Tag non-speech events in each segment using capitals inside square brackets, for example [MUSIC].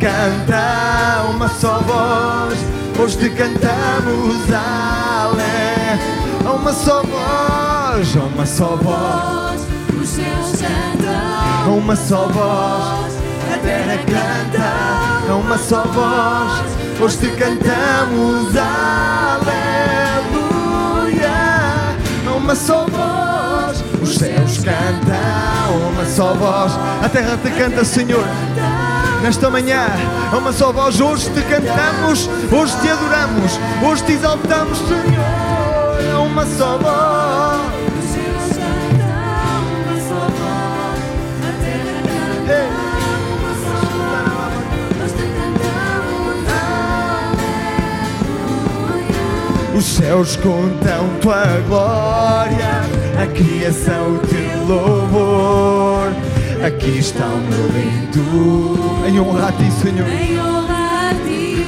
canta, uma só voz. Hoje te cantamos, ale, uma só voz, uma só voz, Os céus cantam, uma só voz. A terra canta, uma só voz. Hoje te cantamos, aleluia. Uma só voz, os céus cantam, uma só voz. A terra te canta, Senhor. Nesta manhã, a uma só voz, hoje te cantamos, hoje te adoramos, hoje te exaltamos, Senhor. A uma só voz. os céus contam tua glória, a criação te louvor. Aqui está o meu lindo em honra a ti, Senhor. Em honra a ti,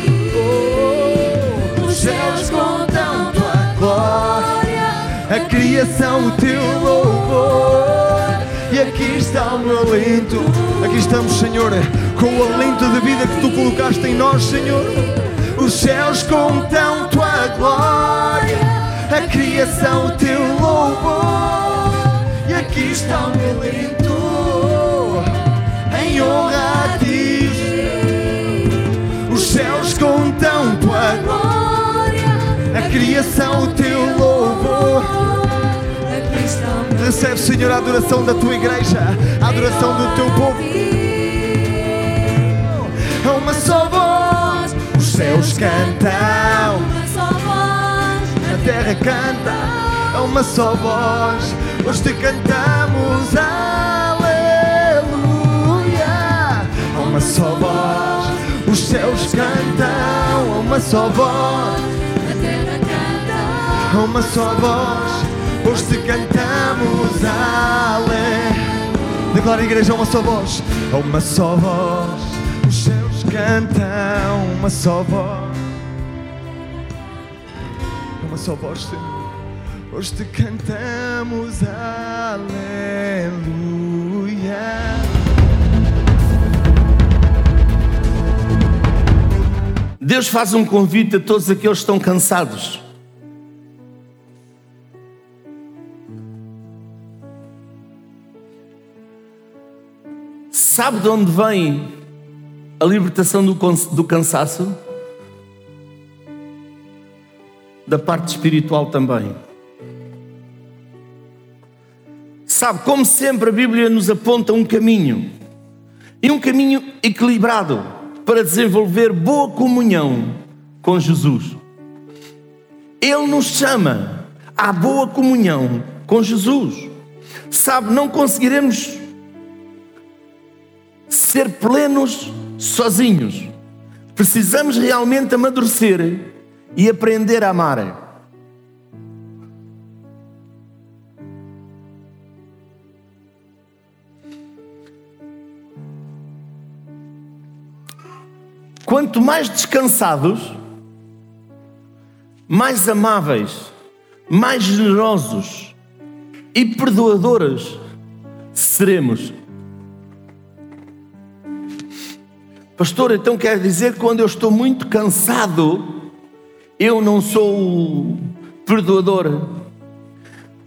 Os céus contam tua glória, a criação o teu louvor. E aqui está o meu alento, aqui estamos, Senhor, com o alento de vida que tu colocaste em nós, Senhor. Os céus contam tua glória, a criação o teu louvor. E aqui está o meu alento, honra a ti. Os céus contam tua glória. A criação, o teu louvor. Recebe, Senhor, a adoração da tua igreja, a adoração do teu povo. É uma só voz, os céus cantam, Uma só voz, a terra canta. É uma só voz, hoje te cantamos, aleluia. Só voz, os céus cantam, é uma só voz. a terra canta. É uma só voz, hoje te cantamos, ale. Declara a igreja, uma só voz, é uma só voz, os céus cantam, uma só voz. Uma só voz, Senhor, hoje te cantamos, aleluia. Deus faz um convite a todos aqueles que estão cansados. Sabe de onde vem a libertação do, do cansaço, da parte espiritual também. Sabe, como sempre, a Bíblia nos aponta um caminho e um caminho equilibrado para desenvolver boa comunhão com Jesus. Ele nos chama à boa comunhão com Jesus. Sabe, não conseguiremos ser plenos sozinhos. Precisamos realmente amadurecer e aprender a amar. Quanto mais descansados, mais amáveis, mais generosos e perdoadores seremos. Pastor, então quer dizer que quando eu estou muito cansado, eu não sou perdoador.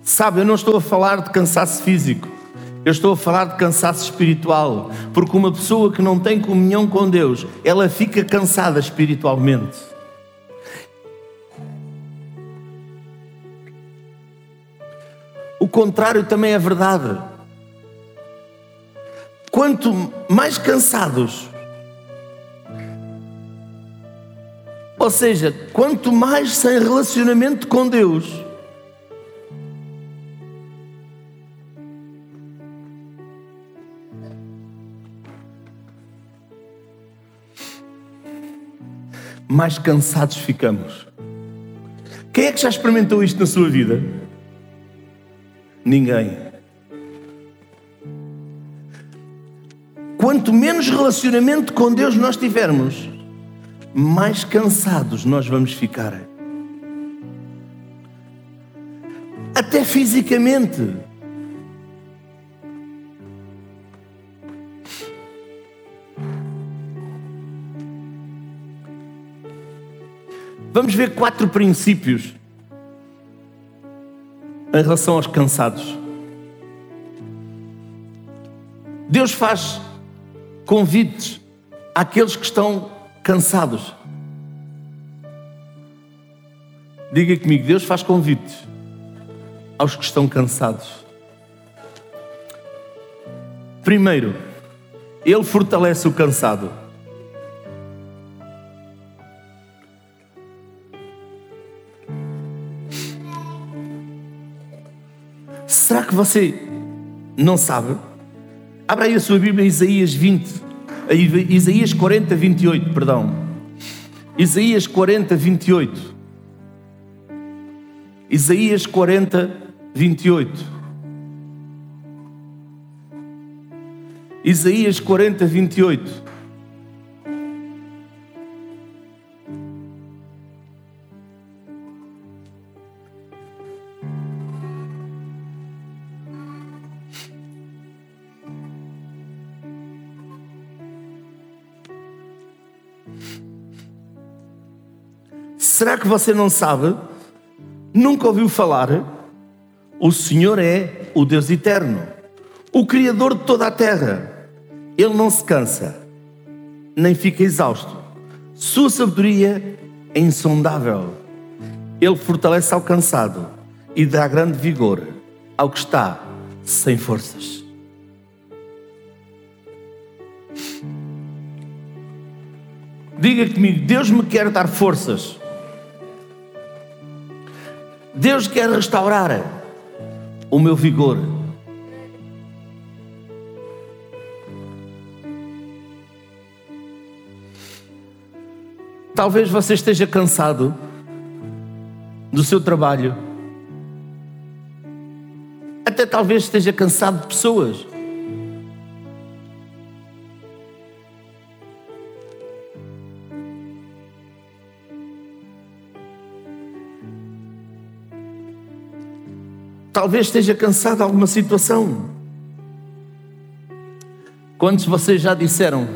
Sabe, eu não estou a falar de cansaço físico, eu estou a falar de cansaço espiritual, porque uma pessoa que não tem comunhão com Deus, ela fica cansada espiritualmente. O contrário também é verdade. Quanto mais cansados, ou seja, quanto mais sem relacionamento com Deus, mais cansados ficamos. Quem é que já experimentou isto na sua vida? Ninguém. Quanto menos relacionamento com Deus nós tivermos, mais cansados nós vamos ficar. Até fisicamente. Vamos ver quatro princípios em relação aos cansados. Deus faz convites àqueles que estão cansados. Diga comigo, Deus faz convites aos que estão cansados. Primeiro, Ele fortalece o cansado. Que você não sabe? Abra aí a sua Bíblia, Isaías 20, aí, Isaías 40, 28, perdão. Isaías 40, 28. Isaías 40, 28. Isaías 40, 28. Será que você não sabe? Nunca ouviu falar? O Senhor é o Deus eterno, o Criador de toda a terra. Ele não se cansa, nem fica exausto. Sua sabedoria é insondável. Ele fortalece ao cansado e dá grande vigor ao que está sem forças. Diga comigo, Deus me quer dar forças. Deus quer restaurar o meu vigor. Talvez você esteja cansado do seu trabalho. Até talvez esteja cansado de pessoas. Talvez esteja cansado de alguma situação. Quantos de vocês já disseram,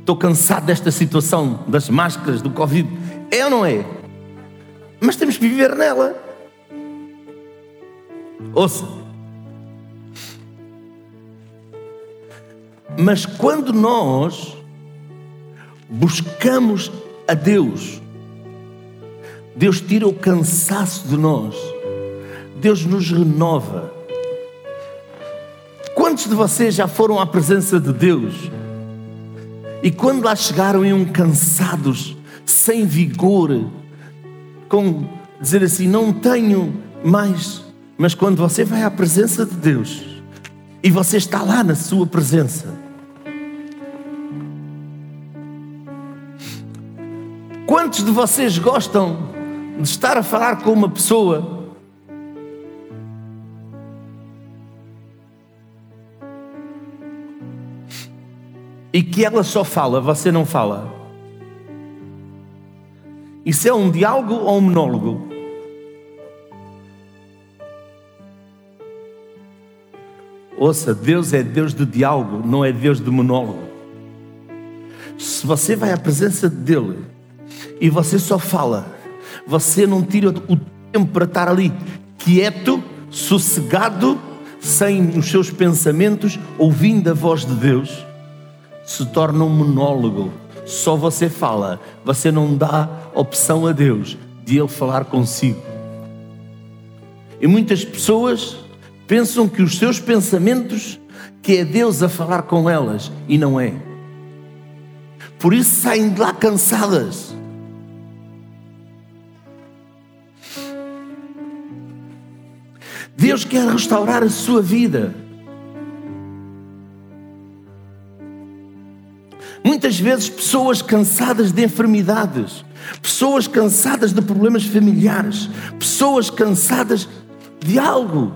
estou cansado desta situação, das máscaras, do Covid? É ou não é? Mas temos que viver nela. Ouça. Mas quando nós buscamos a Deus, Deus tira o cansaço de nós, Deus nos renova. Quantos de vocês já foram à presença de Deus e quando lá chegaram iam cansados, sem vigor, com dizer assim, não tenho mais. Mas quando você vai à presença de Deus e você está lá na sua presença, quantos de vocês gostam de estar a falar com uma pessoa e que ela só fala, você não fala? Isso é um diálogo ou um monólogo? Ouça, Deus é Deus de diálogo, não é Deus de monólogo. Se você vai à presença dele e você só fala, você não tira o tempo para estar ali quieto, sossegado, sem os seus pensamentos, ouvindo a voz de Deus, se torna um monólogo. Só você fala, você não dá opção a Deus de Ele falar consigo. E muitas pessoas pensam que os seus pensamentos, que é Deus a falar com elas, e não é. Por isso saem de lá cansadas. Deus quer restaurar a sua vida. Muitas vezes, pessoas cansadas de enfermidades, pessoas cansadas de problemas familiares, pessoas cansadas de algo.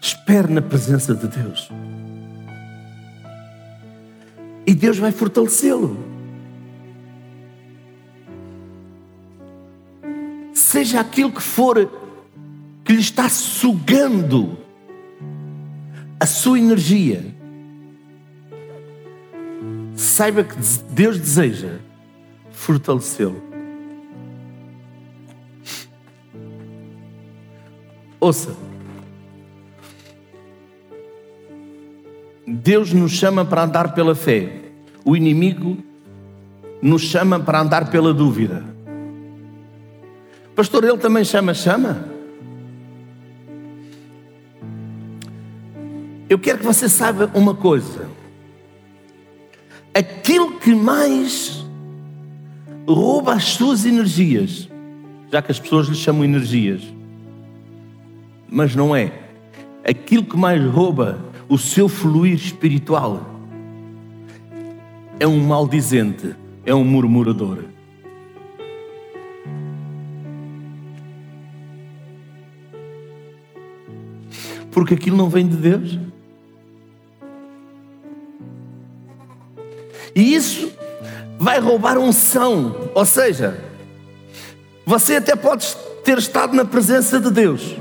Espere na presença de Deus. E Deus vai fortalecê-lo. Seja aquilo que for que lhe está sugando a sua energia, saiba que Deus deseja fortalecê-lo. Ouça. Deus nos chama para andar pela fé. O inimigo nos chama para andar pela dúvida. Pastor, ele também chama, chama. Eu quero que você saiba uma coisa. Aquilo que mais rouba as suas energias, já que as pessoas lhe chamam energias, mas não é. Aquilo que mais rouba o seu fluir espiritual é um maldizente, é um murmurador. Porque aquilo não vem de Deus. E isso vai roubar unção. Ou seja, você até pode ter estado na presença de Deus.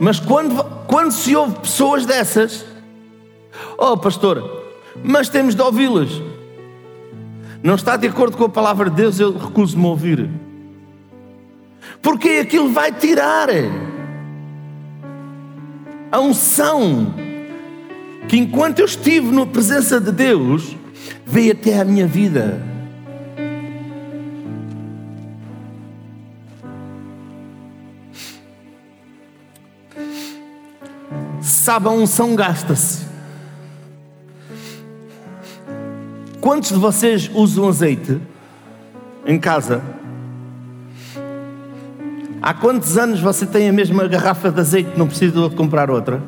Mas quando, quando se ouve pessoas dessas, oh pastor, mas temos de ouvi-las. Não está de acordo com a palavra de Deus, eu recuso-me a ouvir. Porque aquilo vai tirar a unção que enquanto eu estive na presença de Deus, veio até a minha vida. Sabe, a unção gasta-se. Quantos de vocês usam azeite em casa? Há quantos anos você tem a mesma garrafa de azeite não precisa de comprar outra?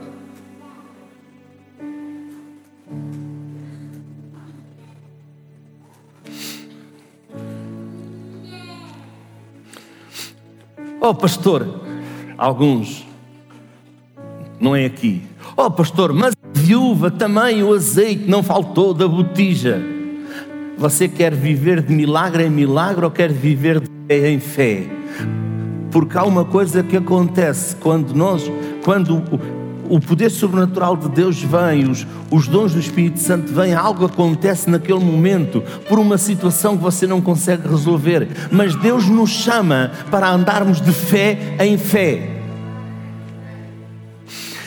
Oh, pastor, alguns, não é aqui. Oh, pastor, mas viúva também o azeite não faltou da botija. Você quer viver de milagre em milagre ou quer viver de fé em fé? Porque há uma coisa que acontece quando nós, quando o poder sobrenatural de Deus vem, os, os dons do Espírito Santo vêm, algo acontece naquele momento, por uma situação que você não consegue resolver. Mas Deus nos chama para andarmos de fé em fé.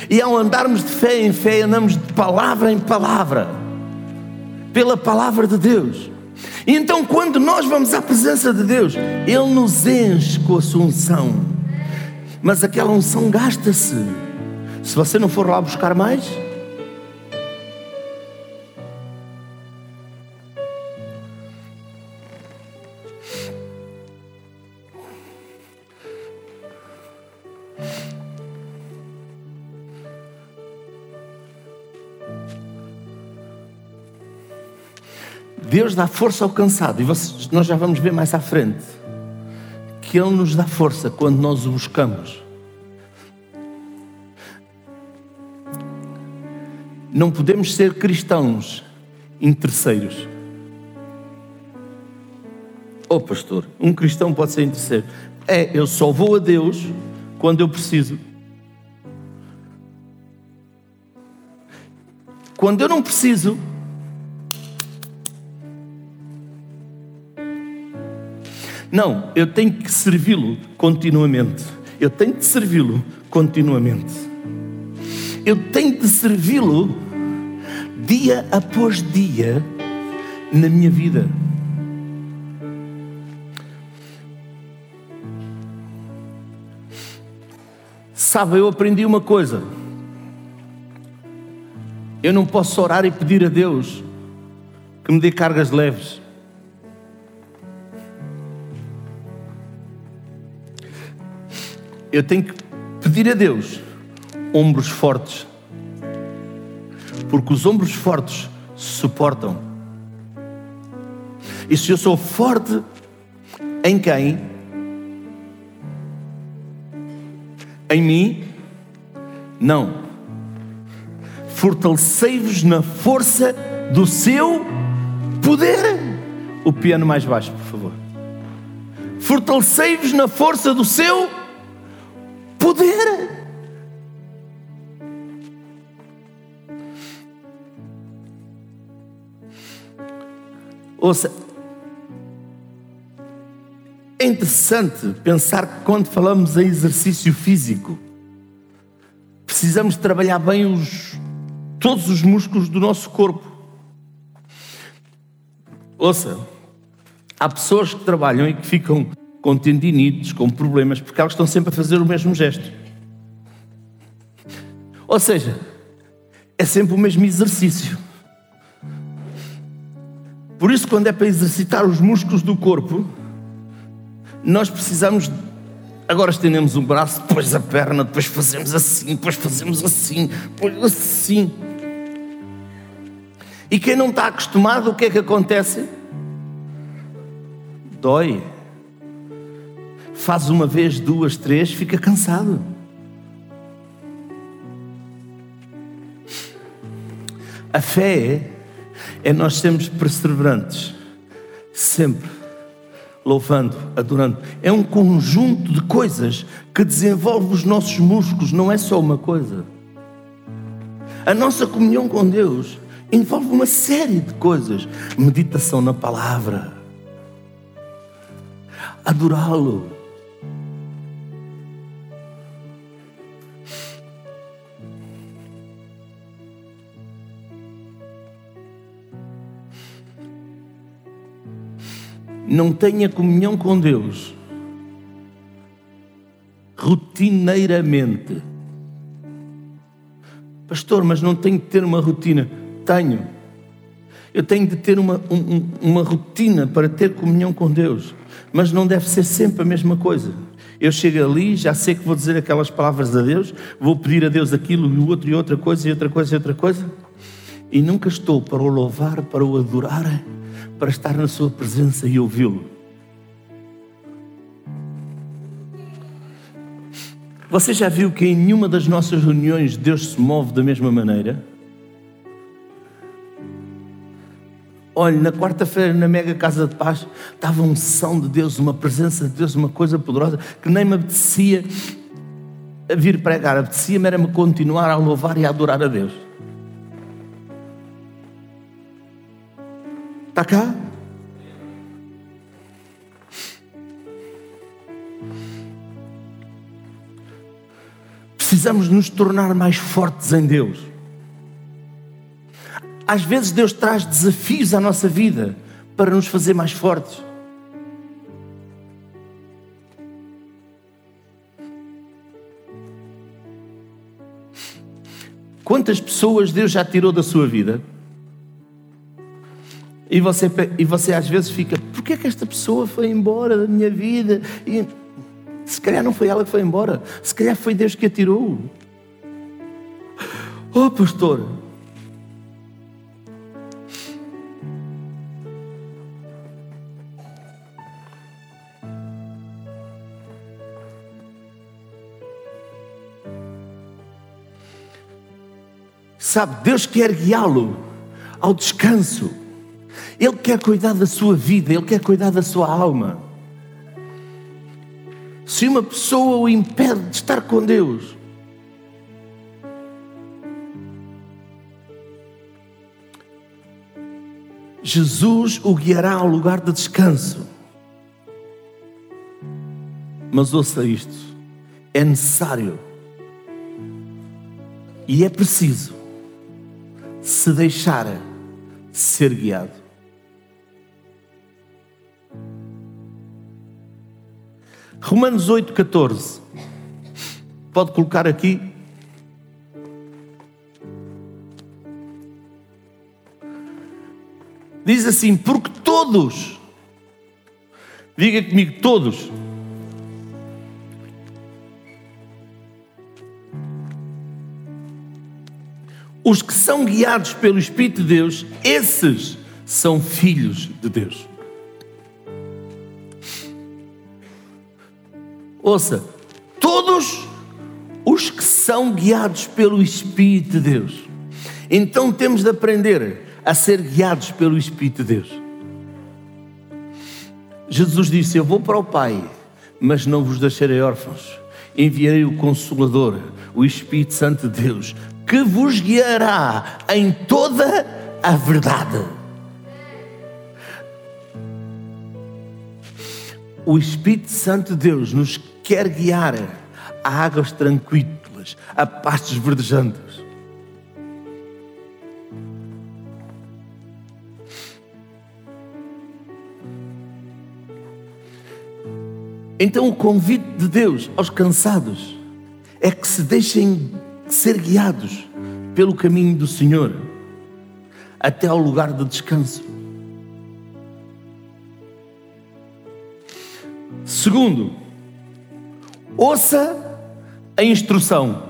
E ao andarmos de fé em fé, andamos de palavra em palavra, pela palavra de Deus. Então, quando nós vamos à presença de Deus, Ele nos enche com a sua unção. Mas aquela unção gasta-se. Se você não for lá buscar mais, Deus dá força ao cansado, e vocês- nós já vamos ver mais à frente que Ele nos dá força quando nós o buscamos. Não podemos ser cristãos interesseiros. Oh, pastor, um cristão pode ser interesseiro. É, eu só vou a Deus quando eu preciso. Quando eu não preciso, Não, eu tenho que servi-lo continuamente. Eu tenho de servi-lo continuamente. Eu tenho de servi-lo dia após dia na minha vida. Sabe, eu aprendi uma coisa. Eu não posso orar e pedir a Deus que me dê cargas leves. Eu tenho que pedir a Deus ombros fortes. Porque os ombros fortes suportam. E se eu sou forte em quem? Em mim? Não. Fortalecei-vos na força do seu poder. O piano mais baixo, por favor. Fortalecei-vos na força do seu poder. Ouça, é interessante pensar que quando falamos em exercício físico, precisamos trabalhar bem os, todos os músculos do nosso corpo. Ouça, há pessoas que trabalham e que ficam com tendinites, com problemas, porque elas estão sempre a fazer o mesmo gesto. Ou seja, é sempre o mesmo exercício. Por isso, quando é para exercitar os músculos do corpo, nós precisamos. Agora estendemos o braço, depois a perna, depois fazemos assim, depois fazemos assim, depois assim. E quem não está acostumado, o que é que acontece? Dói. Faz uma vez, duas, três, fica cansado. A fé é nós sermos perseverantes, sempre louvando, adorando. É um conjunto de coisas que desenvolve os nossos músculos, não é só uma coisa. A nossa comunhão com Deus envolve uma série de coisas: meditação na palavra, adorá-lo. Não tenha comunhão com Deus rotineiramente. Pastor, mas não tenho que ter uma rotina. Tenho. Eu tenho de ter uma, um- um- uma rotina para ter comunhão com Deus. Mas não deve ser sempre a mesma coisa. Eu chego ali, já sei que vou dizer aquelas palavras a Deus, vou pedir a Deus aquilo e outro e outra coisa e outra coisa e outra coisa. E nunca estou para o louvar, para o adorar, para estar na Sua presença e ouvi-lo. Você já viu que em nenhuma das nossas reuniões Deus se move da mesma maneira? Olha, na quarta-feira na Mega Casa de Paz estava um som de Deus, uma presença de Deus, uma coisa poderosa que nem me apetecia vir pregar, apetecia-me era-me continuar a louvar e a adorar a Deus. Está cá? Precisamos nos tornar mais fortes em Deus. Às vezes Deus traz desafios à nossa vida para nos fazer mais fortes. Quantas pessoas Deus já tirou da sua vida? E você, e você às vezes fica, por que é que esta pessoa foi embora da minha vida? E, se calhar não foi ela que foi embora, se calhar foi Deus que a tirou. [LAUGHS] Oh, pastor, Sabe, Deus quer guiá-lo ao descanso. Ele quer cuidar da sua vida, Ele quer cuidar da sua alma. Se uma pessoa o impede de estar com Deus, Jesus o guiará ao lugar de descanso. Mas ouça isto: é necessário e é preciso se deixar ser guiado. Romanos 8,14. Pode colocar aqui. Diz assim: porque todos, diga comigo, todos, os que são guiados pelo Espírito de Deus, esses são filhos de Deus. Ouça, todos os que são guiados pelo Espírito de Deus. Então temos de aprender a ser guiados pelo Espírito de Deus. Jesus disse: Eu vou para o Pai, mas não vos deixarei órfãos. Enviarei o Consolador, o Espírito Santo de Deus, que vos guiará em toda a verdade. O Espírito Santo de Deus nos quer guiar a águas tranquilas, a pastos verdejantes. Então, o convite de Deus aos cansados é que se deixem ser guiados pelo caminho do Senhor até ao lugar de descanso. Segundo, ouça a instrução.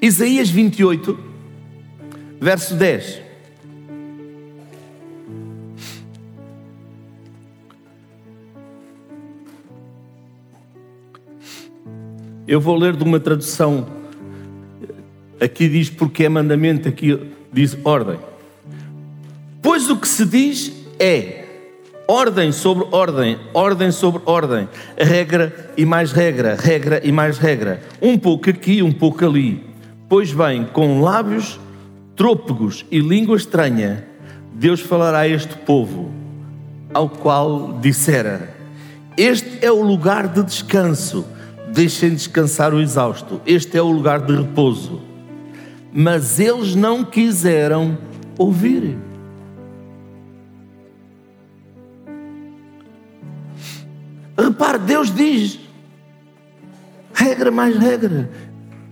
Isaías 28, verso 10. Eu vou ler de uma tradução. Aqui diz porque é mandamento, aqui diz ordem. Pois o que se diz é ordem sobre ordem, ordem sobre ordem, regra e mais regra, regra e mais regra, um pouco aqui, um pouco ali. Pois bem, com lábios trôpegos e língua estranha, Deus falará a este povo, ao qual dissera: Este é o lugar de descanso deixem descansar o exausto. Este é o lugar de repouso. Mas eles não quiseram ouvir. Repare, Deus diz: regra mais regra.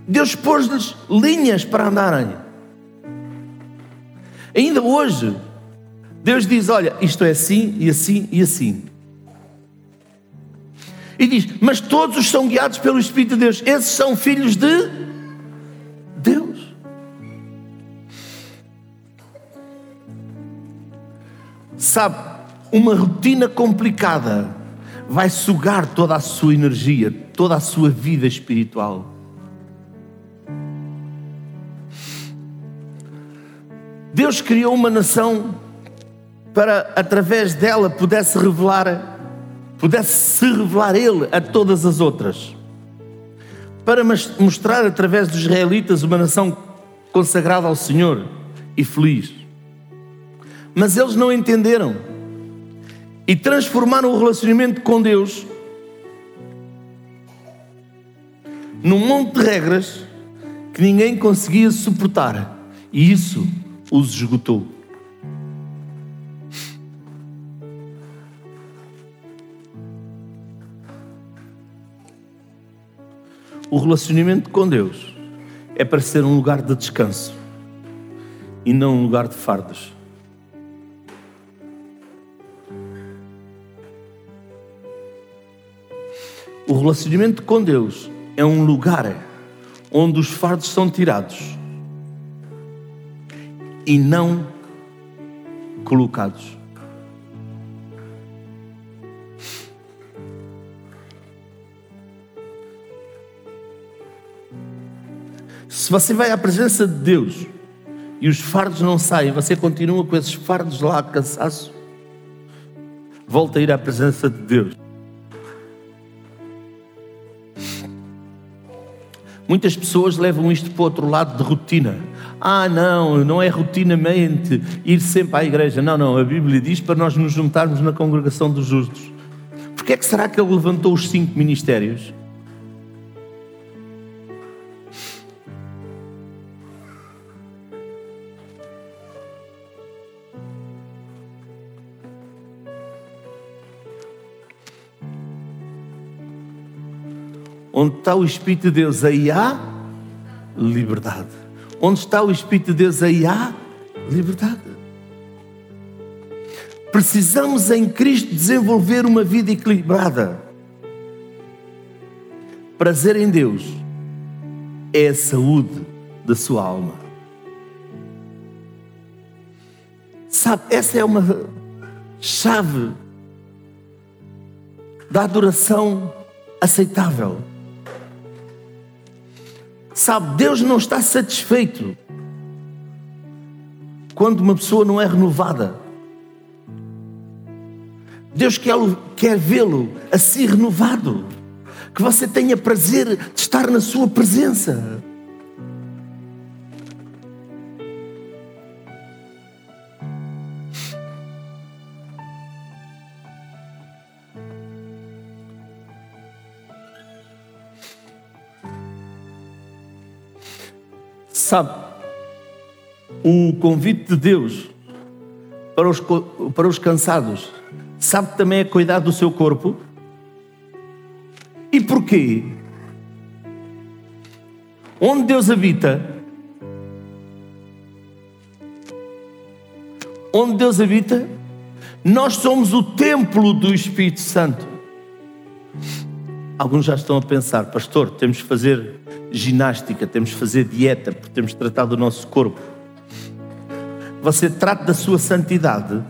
Deus pôs-lhes linhas para andarem. Ainda hoje, Deus diz: olha, isto é assim e assim e assim. E diz: Mas todos são guiados pelo Espírito de Deus. Esses são filhos de Deus. Sabe, uma rotina complicada vai sugar toda a sua energia, toda a sua vida espiritual. Deus criou uma nação para, através dela, pudesse revelar pudesse se revelar Ele a todas as outras, para mostrar através dos israelitas uma nação consagrada ao Senhor e feliz. Mas eles não entenderam e transformaram o relacionamento com Deus num monte de regras que ninguém conseguia suportar, e isso os esgotou. O relacionamento com Deus é para ser um lugar de descanso e não um lugar de fardos. O relacionamento com Deus é um lugar onde os fardos são tirados e não colocados. Se você vai à presença de Deus e os fardos não saem, você continua com esses fardos lá, cansaço, volta a ir à presença de Deus. Muitas pessoas levam isto para o outro lado de rotina. Ah, não, não é rotinamente ir sempre à igreja. Não, não, a Bíblia diz para nós nos juntarmos na congregação dos justos. Porquê é que será que ele levantou os cinco ministérios? Onde está o Espírito de Deus, aí há liberdade. Onde está o Espírito de Deus, aí há liberdade. Precisamos em Cristo desenvolver uma vida equilibrada. Prazer em Deus é a saúde da sua alma. Sabe, essa é uma chave da adoração aceitável. Sabe, Deus não está satisfeito quando uma pessoa não é renovada. Deus quer, quer vê-lo assim renovado, que você tenha prazer de estar na sua presença. Sabe, o convite de Deus para os, para os cansados, sabe também é cuidar do seu corpo? E porquê? Onde Deus habita, onde Deus habita, nós somos o templo do Espírito Santo. Alguns já estão a pensar, pastor, temos que fazer ginástica, temos que fazer dieta, porque temos que tratar do nosso corpo. Você trata da sua santidade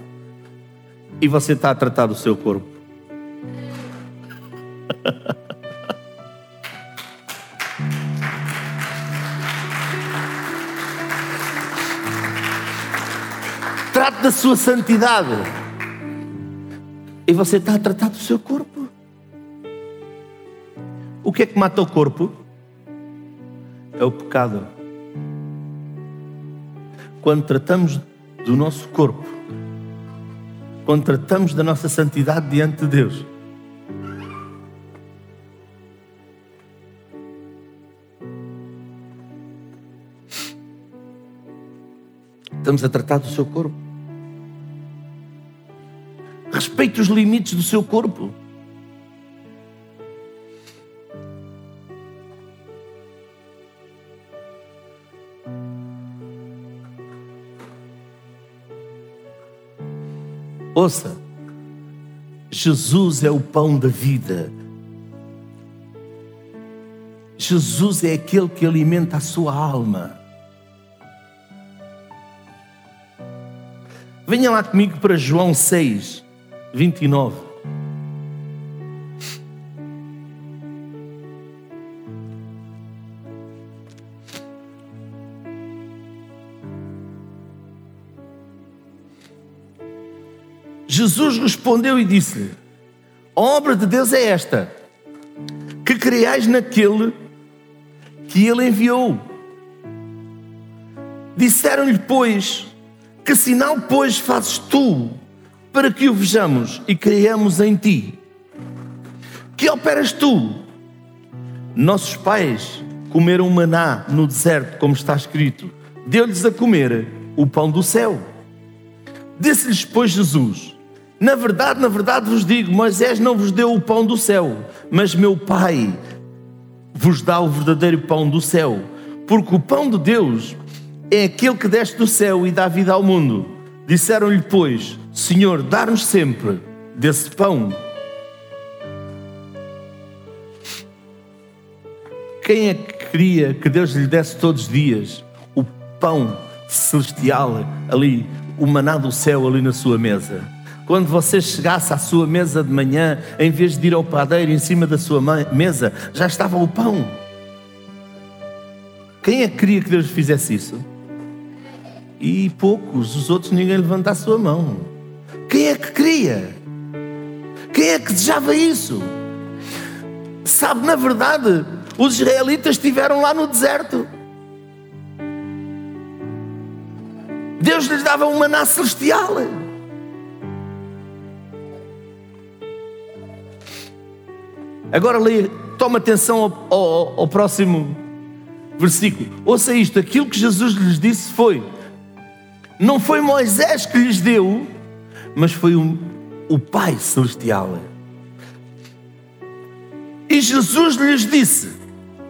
e você está a tratar do seu corpo. [LAUGHS] Trate da sua santidade e você está a tratar do seu corpo. O que é que mata o corpo? É o pecado. Quando tratamos do nosso corpo, quando tratamos da nossa santidade diante de Deus, estamos a tratar do seu corpo. Respeite os limites do seu corpo. Ouça, Jesus é o pão da vida. Jesus é aquele que alimenta a sua alma. Venha lá comigo para João 6, 29. Respondeu e disse-lhe: A obra de Deus é esta: que creais naquele que ele enviou. Disseram-lhe, pois, que sinal, pois, fazes tu para que o vejamos e creiamos em ti? Que operas tu? Nossos pais comeram maná no deserto, como está escrito. Deu-lhes a comer o pão do céu. Disse-lhes, pois, Jesus: Na verdade, na verdade vos digo: Moisés não vos deu o pão do céu, mas meu Pai vos dá o verdadeiro pão do céu. Porque o pão de Deus é aquele que desce do céu e dá vida ao mundo. Disseram-lhe, pois, Senhor, dá-nos sempre desse pão. Quem é que queria que Deus lhe desse todos os dias o pão celestial ali, o maná do céu ali na sua mesa? Quando você chegasse à sua mesa de manhã, em vez de ir ao padeiro em cima da sua mesa, já estava o pão. Quem é que queria que Deus fizesse isso? E poucos, os outros ninguém levanta a sua mão. Quem é que queria? Quem é que desejava isso? Sabe, na verdade, os israelitas estiveram lá no deserto. Deus lhes dava um maná celestial. Agora leia, toma atenção ao, ao, ao próximo versículo. Ouça isto: aquilo que Jesus lhes disse foi: não foi Moisés que lhes deu, mas foi o, o Pai Celestial. E Jesus lhes disse: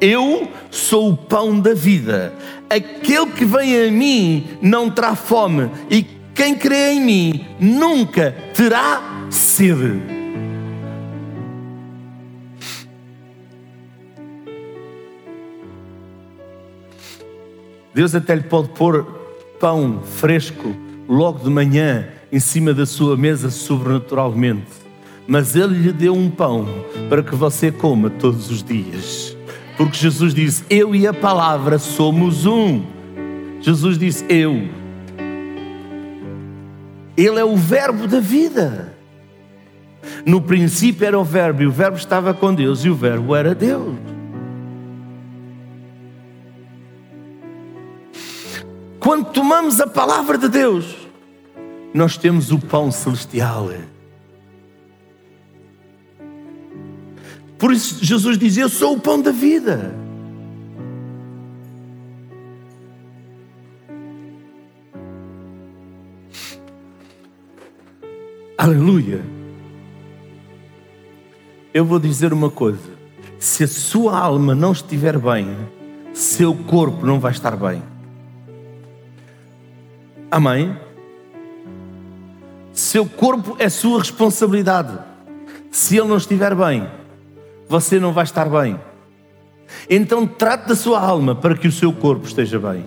Eu sou o pão da vida. Aquele que vem a mim não terá fome, e quem crê em mim nunca terá sede. Deus até lhe pode pôr pão fresco logo de manhã em cima da sua mesa sobrenaturalmente. Mas Ele lhe deu um pão para que você coma todos os dias. Porque Jesus disse: Eu e a palavra somos um. Jesus disse: Eu. Ele é o Verbo da vida. No princípio era o Verbo, e o Verbo estava com Deus, e o Verbo era Deus. Quando tomamos a palavra de Deus, nós temos o pão celestial. Por isso Jesus diz: Eu sou o pão da vida. Aleluia. Eu vou dizer uma coisa: se a sua alma não estiver bem, seu corpo não vai estar bem. Amém? Seu corpo é sua responsabilidade. Se ele não estiver bem, você não vai estar bem. Então trate da sua alma para que o seu corpo esteja bem.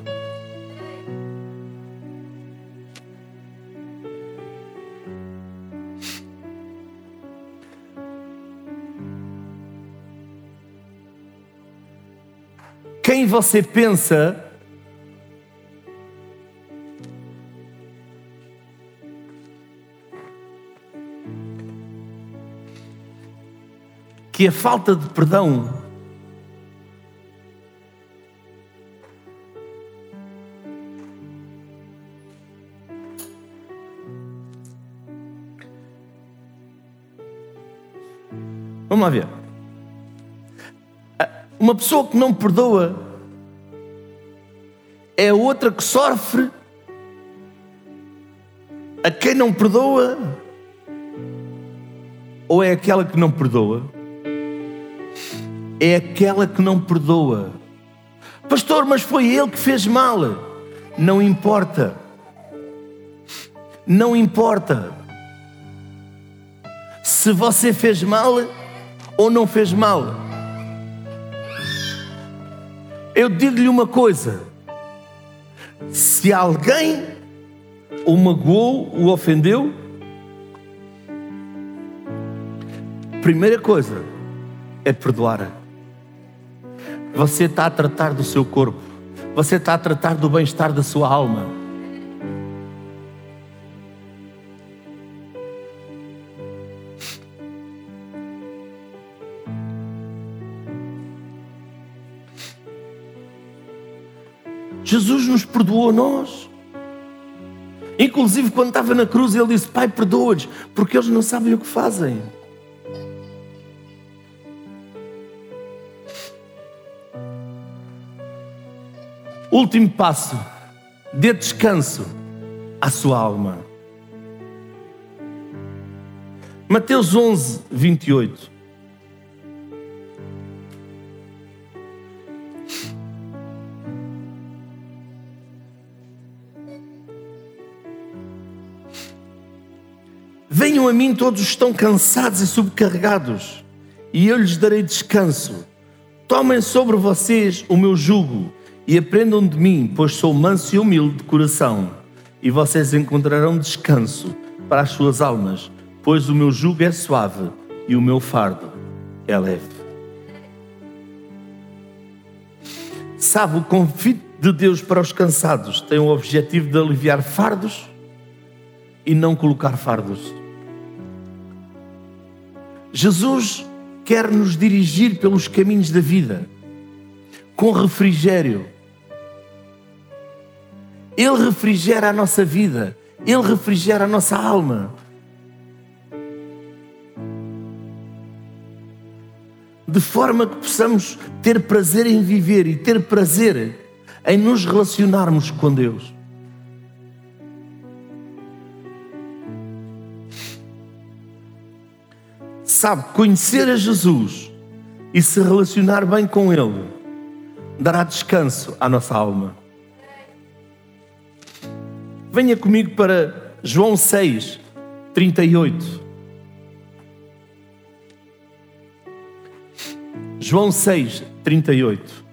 Quem você pensa que a falta de perdão Vamos lá ver. Uma pessoa que não perdoa é outra que sofre. A quem não perdoa ou é aquela que não perdoa? É aquela que não perdoa. Pastor, mas foi ele que fez mal. Não importa. Não importa. Se você fez mal ou não fez mal. Eu digo-lhe uma coisa: se alguém o magoou, o ofendeu, primeira coisa é perdoar. Você está a tratar do seu corpo. Você está a tratar do bem-estar da sua alma. Jesus nos perdoou a nós. Inclusive, quando estava na cruz, ele disse: Pai, perdoa-lhes, porque eles não sabem o que fazem. Último passo: dê descanso à sua alma. Mateus 11, 28. Venham a mim todos estão cansados e subcarregados, e eu lhes darei descanso. Tomem sobre vocês o meu jugo e aprendam de mim, pois sou manso e humilde de coração, e vocês encontrarão descanso para as suas almas, pois o meu jugo é suave e o meu fardo é leve. Sabe, o convite de Deus para os cansados tem o objetivo de aliviar fardos e não colocar fardos. Jesus quer nos dirigir pelos caminhos da vida com refrigério. Ele refrigera a nossa vida, ele refrigera a nossa alma. De forma que possamos ter prazer em viver e ter prazer em nos relacionarmos com Deus. Sabe, conhecer a Jesus e se relacionar bem com Ele dará descanso à nossa alma. Venha comigo para João 6, 38. João 6, 38.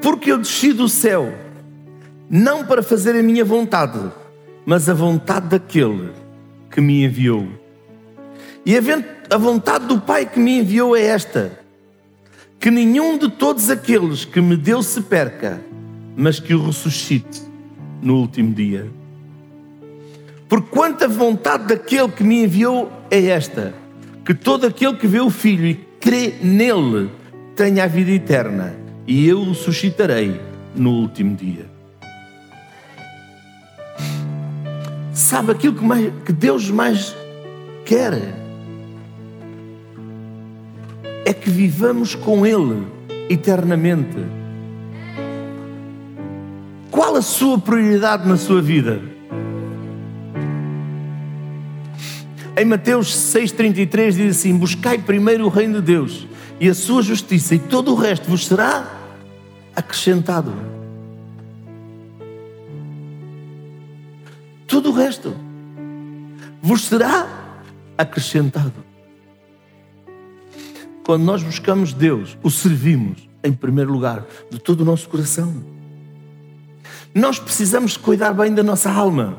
Porque eu desci do céu, não para fazer a minha vontade, mas a vontade daquele que me enviou. E a vontade do Pai que me enviou é esta: que nenhum de todos aqueles que me deu se perca, mas que o ressuscite no último dia. Porquanto a vontade daquele que me enviou é esta: que todo aquele que vê o Filho e crê nele tenha a vida eterna, e eu o suscitarei no último dia. Sabe aquilo que, mais, que Deus mais quer? É que vivamos com Ele eternamente. Qual a sua prioridade na sua vida? Em Mateus 6,33 diz assim: Buscai primeiro o reino de Deus e a sua justiça, e todo o resto vos será acrescentado. O resto vos será acrescentado. Quando nós buscamos Deus, o servimos em primeiro lugar de todo o nosso coração. Nós precisamos cuidar bem da nossa alma.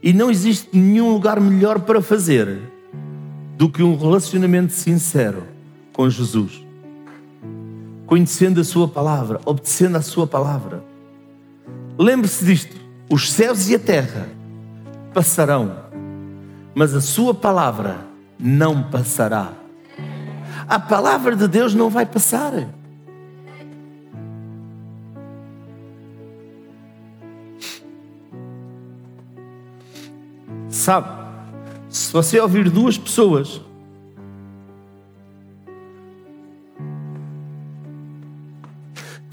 E não existe nenhum lugar melhor para fazer do que um relacionamento sincero com Jesus. Conhecendo a Sua palavra, obedecendo a Sua palavra. Lembre-se disto: os céus e a terra passarão, mas a Sua palavra não passará. A palavra de Deus não vai passar. Sabe, se você ouvir duas pessoas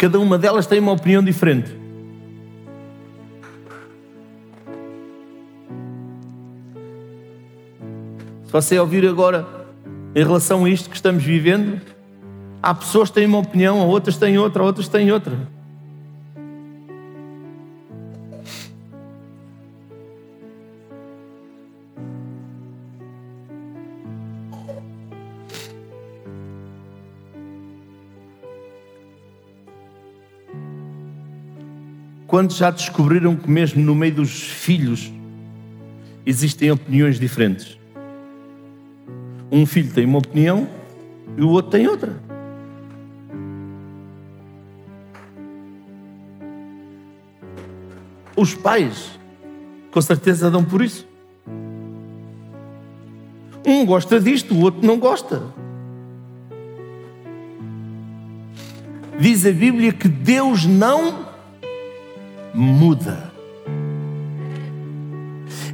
cada uma delas tem uma opinião diferente. Você ouvir agora em relação a isto que estamos vivendo, há pessoas que têm uma opinião, outras têm outra, outras têm outra. Quantos já descobriram que mesmo no meio dos filhos existem opiniões diferentes? Um filho tem uma opinião e o outro tem outra. Os pais, com certeza, dão por isso. Um gosta disto, o outro não gosta. Diz a Bíblia que Deus não muda.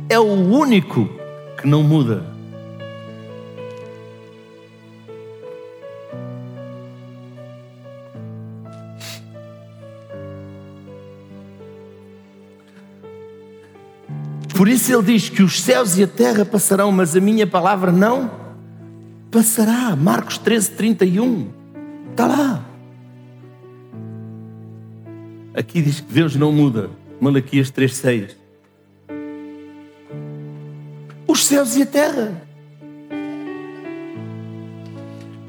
É o único que não muda. Por isso ele diz que os céus e a terra passarão, mas a minha palavra não passará. Marcos 13, 31. Está lá. Aqui diz que Deus não muda. Malaquias 3, 6. Os céus e a terra.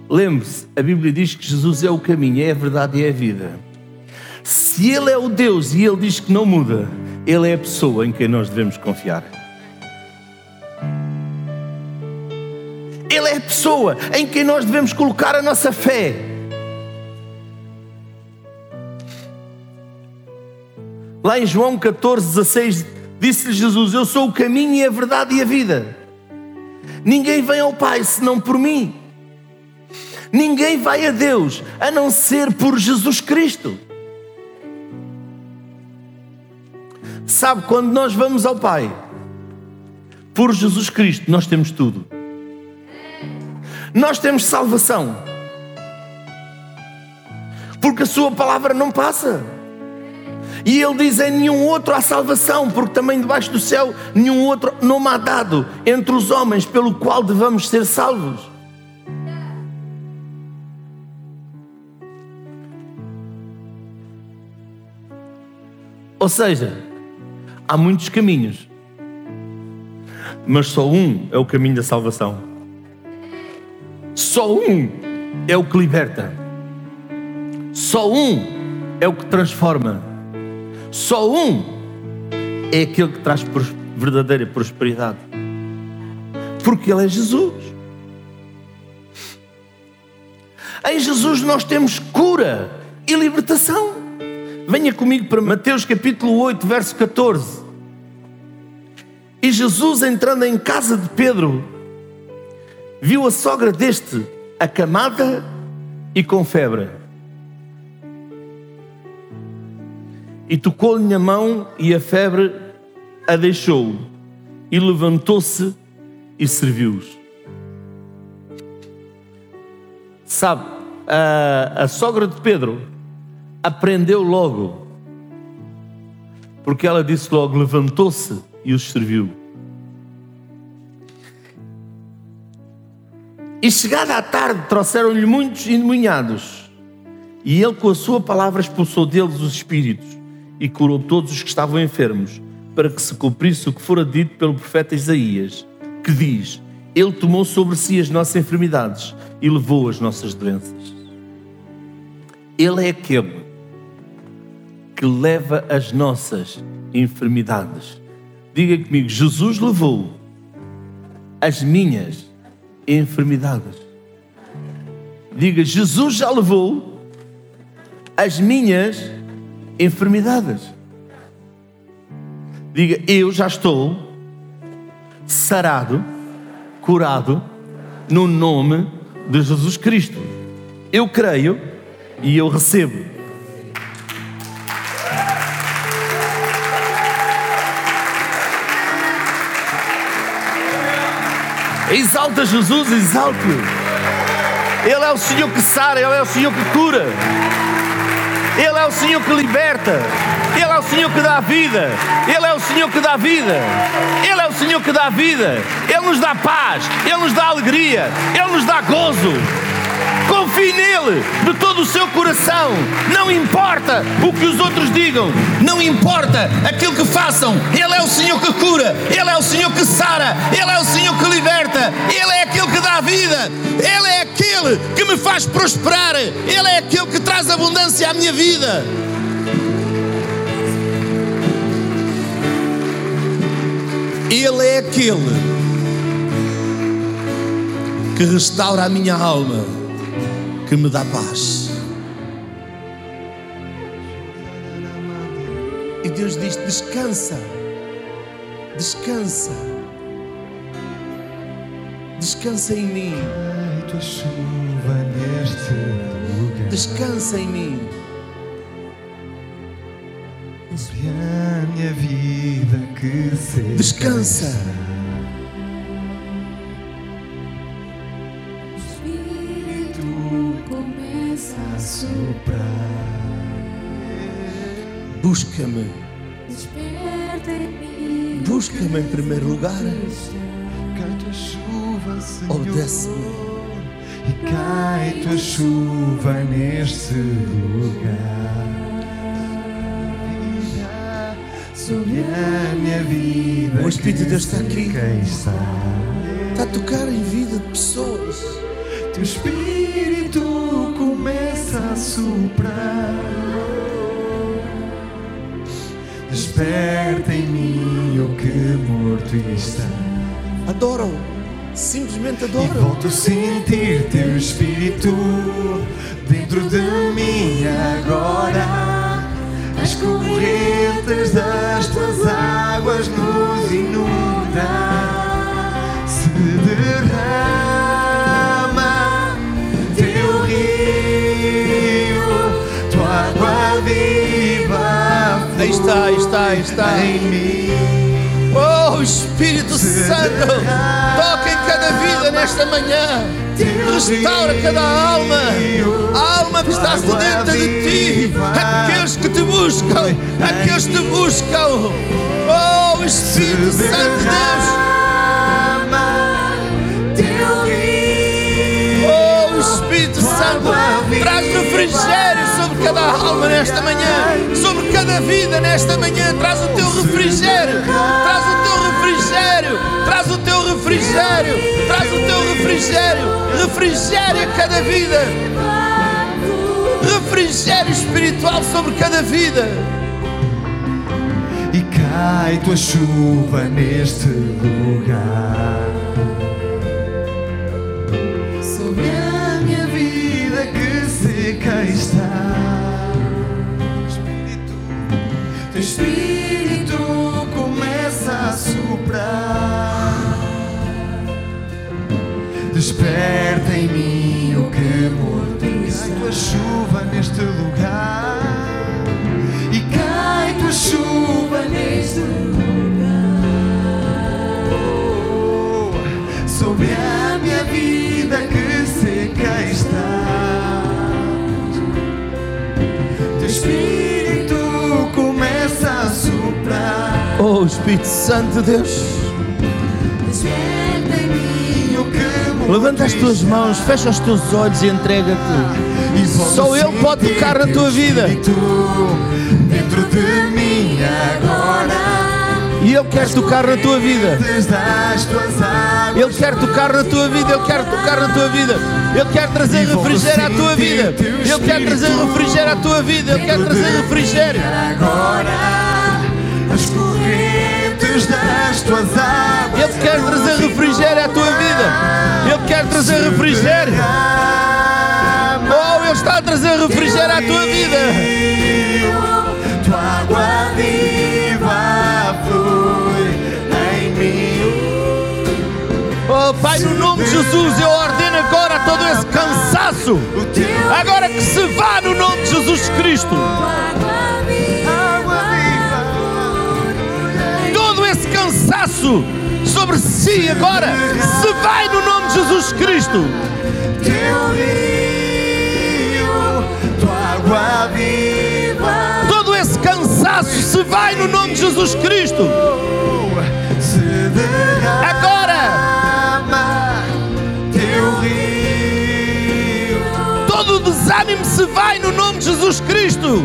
Lembre-se, a Bíblia diz que Jesus é o caminho, é a verdade e é a vida. Se Ele é o Deus e Ele diz que não muda, Ele é a pessoa em quem nós devemos confiar. Ele é a pessoa em quem nós devemos colocar a nossa fé. Lá em João 14, 16, disse-lhe Jesus: Eu sou o caminho e a verdade e a vida. Ninguém vem ao Pai senão por mim. Ninguém vai a Deus a não ser por Jesus Cristo. Sabe, quando nós vamos ao Pai, por Jesus Cristo, nós temos tudo. Nós temos salvação. Porque a Sua palavra não passa. E Ele diz: em nenhum outro há salvação, porque também debaixo do céu nenhum outro nome há dado entre os homens pelo qual devamos ser salvos. Ou seja, há muitos caminhos, mas só um é o caminho da salvação. Só um é o que liberta. Só um é o que transforma. Só um é aquele que traz verdadeira prosperidade. Porque Ele é Jesus. Em Jesus nós temos cura e libertação. Venha comigo para Mateus capítulo 8, verso 14. E Jesus, entrando em casa de Pedro, viu a sogra deste acamada e com febre. E tocou-lhe na mão e a febre a deixou. E levantou-se e serviu-os. Sabe, a, a sogra de Pedro aprendeu logo. Porque ela disse logo: levantou-se e os serviu. E chegada à tarde, trouxeram-lhe muitos endemoniados. E ele, com a sua palavra, expulsou deles os espíritos e curou todos os que estavam enfermos, para que se cumprisse o que fora dito pelo profeta Isaías, que diz: Ele tomou sobre si as nossas enfermidades e levou as nossas doenças. Ele é aquele que leva as nossas enfermidades. Diga comigo: Jesus levou as minhas enfermidades. Diga: Jesus já levou as minhas enfermidades. Diga: Eu já estou sarado, curado, no nome de Jesus Cristo. Eu creio e eu recebo. Exalta Jesus, exalte-o. Ele é o Senhor que sara, Ele é o Senhor que cura. Ele é o Senhor que liberta. Ele é o Senhor que dá vida. Ele é o Senhor que dá vida. Ele é o Senhor que dá vida. Ele nos dá paz. Ele nos dá alegria. Ele nos dá gozo. Confie nele de todo o seu coração. Não importa o que os outros digam. Não importa aquilo que façam. Ele é o Senhor que cura. Ele é o Senhor que sara. Ele é o Senhor que liberta. Ele é aquele que dá vida. Ele é aquele que me faz prosperar. Ele é aquele que traz abundância à minha vida. Ele é aquele que restaura a minha alma, que me dá paz. E Deus diz: descansa, descansa, descansa em mim, descansa em mim. Sobre a minha vida que se Descansa. Soprar. Busca-me, Desperta em mim. busca-me em primeiro lugar. Obedece-me. E cai tua chuva neste lugar. Sobre a minha vida. O Espírito de Deus está que aqui. Está a tocar em vida de pessoas. Teu espírito começa a soprar. Desperta em mim o que morto está. Adoram, simplesmente E adoram. volto a sentir teu espírito dentro de mim agora. As correntes das tuas águas nos inundam. Se derrama está, está, está. Em mim. Oh, Espírito Santo, toca em cada vida nesta manhã. Restaura cada alma, a alma que está sedenta de ti. Aqueles que te buscam, aqueles que te buscam. Oh, Espírito Santo de Deus. Oh, Espírito Santo, traz refrigério sobre cada alma nesta manhã, cada vida nesta manhã. Traz o teu refrigério, traz o teu refrigério, traz o teu refrigério, traz o teu refrigério. Refrigério a cada vida, refrigério espiritual sobre cada vida. E cai tua chuva neste lugar. Sobre a minha vida que seca está. Espírito começa a soprar. Desperta em mim o que está. Cai tua chuva neste lugar. E cai tua chuva Espírito Santo de Deus, levanta as tuas mãos, fecha os teus olhos e entrega-te. Só Ele pode tocar na tua vida. Dentro de mim agora. E Ele quer tocar na tua vida. Ele quer tocar na tua vida, Ele quer tocar na tua vida, Ele quer trazer refrigério à tua vida, Ele quer trazer refrigério à tua vida, Ele quer trazer refrigério. Agora Ele quer trazer refrigério à tua vida, Ele quer trazer refrigério. Oh, Ele está a trazer refrigério à tua vida. Tua água viva flui em mim. Oh, Pai, no nome de Jesus, eu ordeno agora todo esse cansaço, agora que se vá no nome de Jesus Cristo. Cansaço sobre si agora se vai no nome de Jesus Cristo. Teu rio, tua água viva. Todo esse cansaço se vai no nome de Jesus Cristo. Agora, teu rio. todo o desânimo se vai no nome de Jesus Cristo.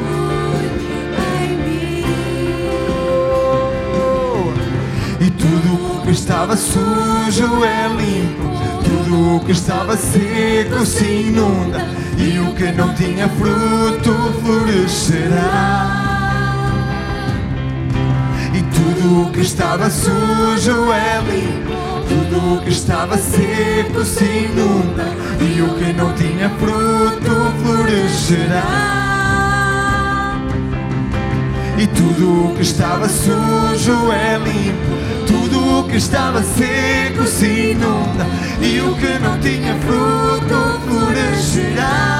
Estava sujo é limpo, tudo o que estava seco se inunda, e o que não tinha fruto florescerá. E tudo o que estava sujo é limpo, tudo o que estava seco se inunda, e o que não tinha fruto florescerá. E tudo o que estava sujo é limpo, o que estava seco se inunda, e o que não tinha fruto florescerá.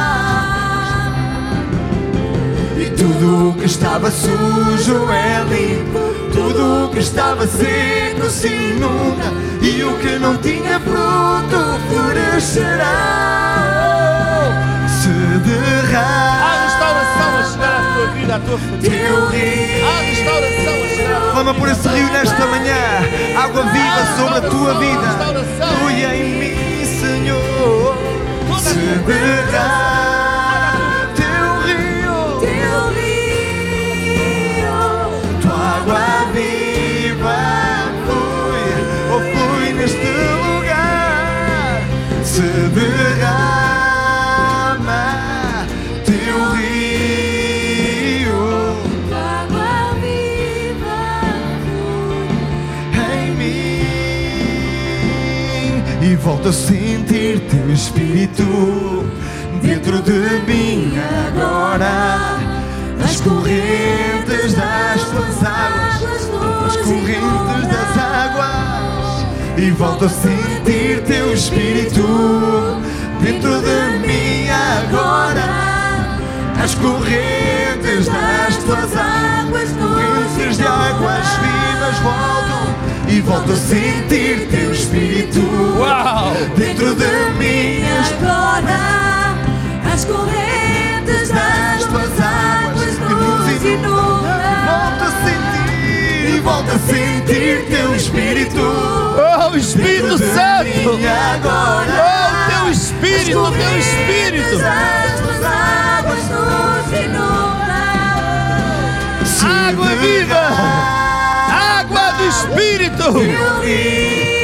E tudo o que estava sujo é limpo, tudo o que estava seco se inunda, e o que não tinha fruto florescerá. Se derrama à tua família. Há restauração a tua Clama por esse rio nesta manhã, água viva sobre a tua vida. Flui em mim, Senhor. Se derrama volto a sentir teu espírito dentro de mim agora. As correntes das tuas águas as correntes das águas. E volto a sentir teu espírito dentro de mim agora. As correntes das tuas águas, correntes de águas vivas voltam e volto a sentir teu espírito Uau! dentro de mim. agora as correntes das tuas águas nos inundam. Volto a sentir e volto a sentir teu espírito Oh, Espírito de Santo! mim agora. Oh, teu Espírito, teu Espírito! Das tuas águas nos inundam. Água viva! Água do Espírito!